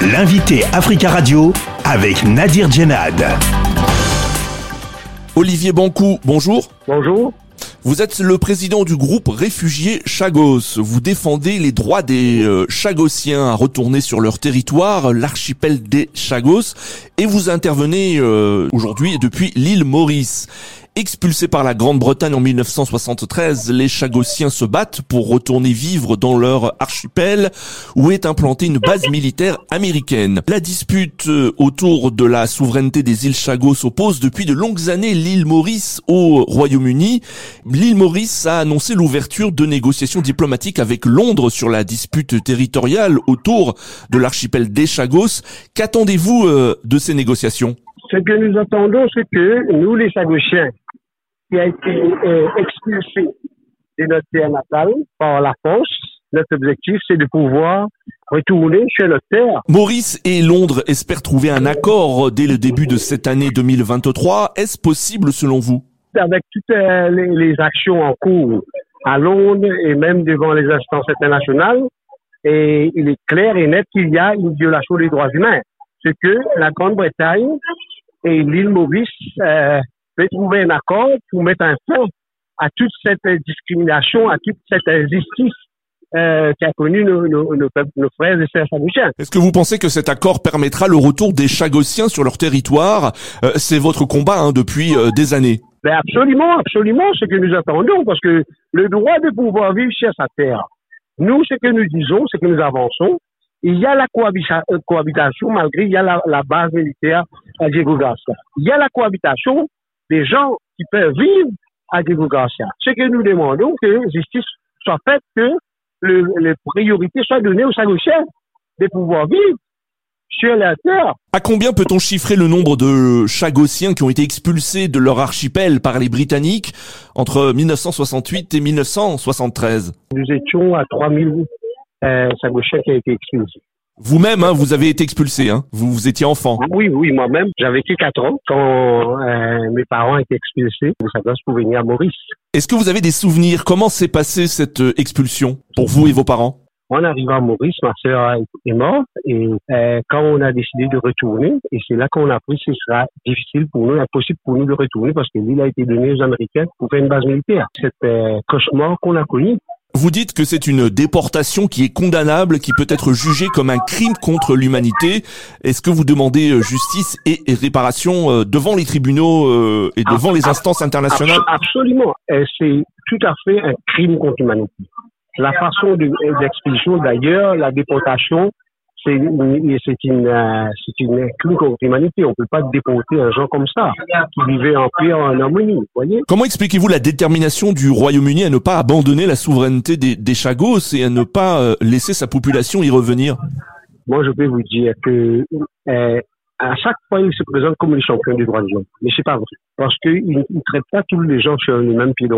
L'invité Africa Radio avec Nadir Djenad. Olivier Bancou, bonjour. Bonjour. Vous êtes le président du groupe Réfugiés Chagos. Vous défendez les droits des euh, Chagossiens à retourner sur leur territoire, l'archipel des Chagos, et vous intervenez euh, aujourd'hui depuis l'île Maurice. Expulsés par la Grande-Bretagne en 1973, les Chagossiens se battent pour retourner vivre dans leur archipel où est implantée une base militaire américaine. La dispute euh, autour de la souveraineté des îles Chagos oppose depuis de longues années l'île Maurice au Royaume-Uni. L'île Maurice a annoncé l'ouverture de négociations diplomatiques avec Londres sur la dispute territoriale autour de l'archipel des Chagos. Qu'attendez-vous euh, de ces négociations? Ce que nous attendons, c'est que nous, les Chagossiens, qui a été euh, expulsé de notre terre natale par la force. Notre objectif, c'est de pouvoir retourner chez notre terre. Maurice et Londres espèrent trouver un accord dès le début de cette année 2023. Est-ce possible selon vous? Avec toutes euh, les, les, actions en cours à Londres et même devant les instances internationales, et il est clair et net qu'il y a une violation des droits humains. Ce que la Grande-Bretagne et l'île Maurice euh, trouver un accord pour mettre un fin à toute cette discrimination, à toute cette injustice euh, qu'a connu nos, nos, nos, nos, frères et sœurs chagossiens. Est-ce que vous pensez que cet accord permettra le retour des chagossiens sur leur territoire? Euh, C'est votre combat hein, depuis euh, des années. Ben absolument, absolument, ce que nous attendons, parce que le droit de pouvoir vivre sur sa terre, nous, ce que nous disons, ce que nous avançons, il y a la euh, cohabitation, malgré il y a la, la base militaire à Diego. Il y a la cohabitation des gens qui peuvent vivre à Garcia. Ce que nous demandons, que justice soit faite, que le, les priorités soient données aux Sagossiens de pouvoir vivre sur la terre. À combien peut-on chiffrer le nombre de Chagossiens qui ont été expulsés de leur archipel par les Britanniques entre 1968 et 1973 Nous étions à 3000 euh, Sagossiens qui ont été expulsés. Vous-même, hein, vous avez été expulsé, hein vous, vous étiez enfant. Oui, oui, moi-même. J'avais que 4 ans quand euh, mes parents étaient expulsés de Sagos pour venir à Maurice. Est-ce que vous avez des souvenirs? Comment s'est passée cette euh, expulsion pour vous et vos parents? En arrivant à Maurice, ma sœur est morte et euh, quand on a décidé de retourner, et c'est là qu'on a appris que ce sera difficile pour nous, impossible pour nous de retourner parce que l'île a été donnée aux Américains pour faire une base militaire. C'est euh, cauchemar qu'on a connu. Vous dites que c'est une déportation qui est condamnable, qui peut être jugée comme un crime contre l'humanité. Est-ce que vous demandez justice et réparation devant les tribunaux et devant les instances internationales Absolument. C'est tout à fait un crime contre l'humanité. La façon d'expulsion, d'ailleurs, la déportation, c'est une, c'est une, c'est une contre l'humanité. On peut pas déporter un gens comme ça, qui vivait en paix, en harmonie, voyez? Comment expliquez-vous la détermination du Royaume-Uni à ne pas abandonner la souveraineté des, des Chagos et à ne pas euh, laisser sa population y revenir? Moi, je peux vous dire que euh, à chaque fois, il se présente comme le champion du droit de l'homme. Mais c'est pas vrai. Parce qu'il ne traite pas tous les gens sur le même pied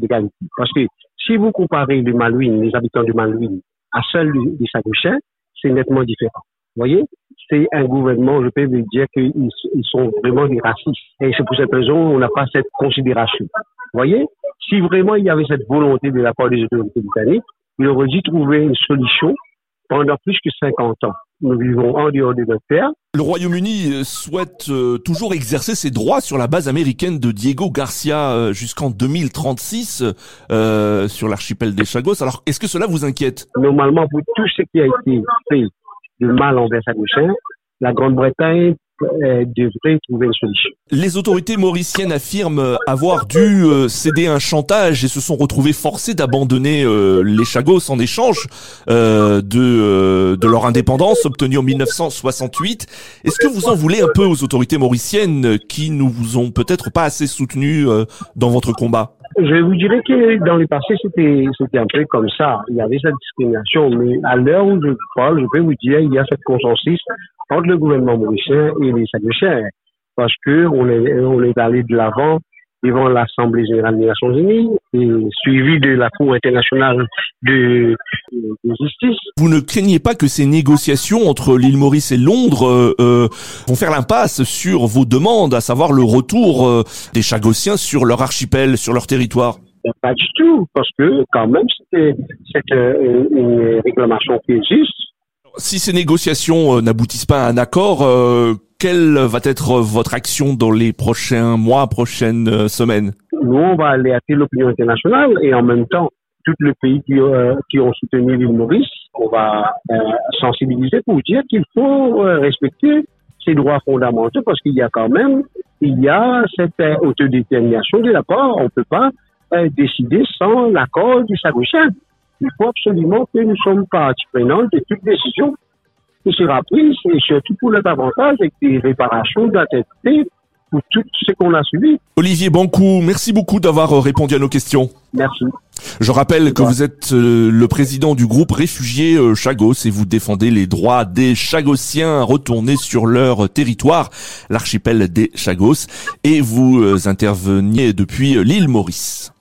d'égalité. Parce que si vous comparez les Malouines, les habitants du Malouine, à ceux des Sagochiens, c'est nettement différent. Vous voyez C'est un gouvernement, je peux vous dire qu'ils ils sont vraiment des racistes. Et c'est pour cette raison qu'on n'a pas cette considération. Vous voyez Si vraiment il y avait cette volonté de la part des autorités britanniques, il aurait dû trouver une solution pendant plus que 50 ans. Nous vivons en dehors de notre terre. Le Royaume-Uni souhaite euh, toujours exercer ses droits sur la base américaine de Diego Garcia euh, jusqu'en 2036 euh, sur l'archipel des Chagos. Alors, est-ce que cela vous inquiète? Normalement, pour tout ce qui a été fait de mal envers Sagochin, la Grande-Bretagne euh, devrait trouver une solution. Les autorités mauriciennes affirment avoir dû euh, céder un chantage et se sont retrouvées forcées d'abandonner euh, les Chagos en échange de, de leur indépendance obtenue en 1968. Est-ce que vous en voulez un peu aux autorités mauriciennes qui nous vous ont peut-être pas assez soutenus dans votre combat? Je vous dirais que dans le passé, c'était, c'était un peu comme ça. Il y avait cette discrimination. Mais à l'heure où je parle, je peux vous dire, il y a cette consensus entre le gouvernement mauricien et les Saguchiens. Parce que on est, on est allé de l'avant devant l'Assemblée générale des Nations unies et suivi de la Cour internationale de, de, justice. Vous ne craignez pas que ces négociations entre l'île Maurice et Londres euh, euh, vont faire l'impasse sur vos demandes, à savoir le retour euh, des Chagossiens sur leur archipel, sur leur territoire? Pas du tout, parce que quand même c'est une réclamation qui existe Si ces négociations euh, n'aboutissent pas à un accord, euh, quelle va être votre action dans les prochains mois, prochaines euh, semaines? Nous, on va alerter l'opinion internationale et en même temps, tous les pays qui, ont soutenu l'île Maurice, on va sensibiliser pour dire qu'il faut respecter ces droits fondamentaux parce qu'il y a quand même, il y a cette autodétermination de la part. On ne peut pas décider sans l'accord du Sagouchien il faut absolument que nous sommes partie prenante de toute décision qui sera prise et surtout pour notre avantage avec des réparations d'intérêt pour tout ce qu'on a subi. Olivier Bancou, merci beaucoup d'avoir euh, répondu à nos questions. Merci. Je rappelle que vous êtes euh, le président du groupe Réfugiés euh, Chagos et vous défendez les droits des Chagossiens retournés sur leur territoire, l'archipel des Chagos, et vous interveniez depuis l'île Maurice.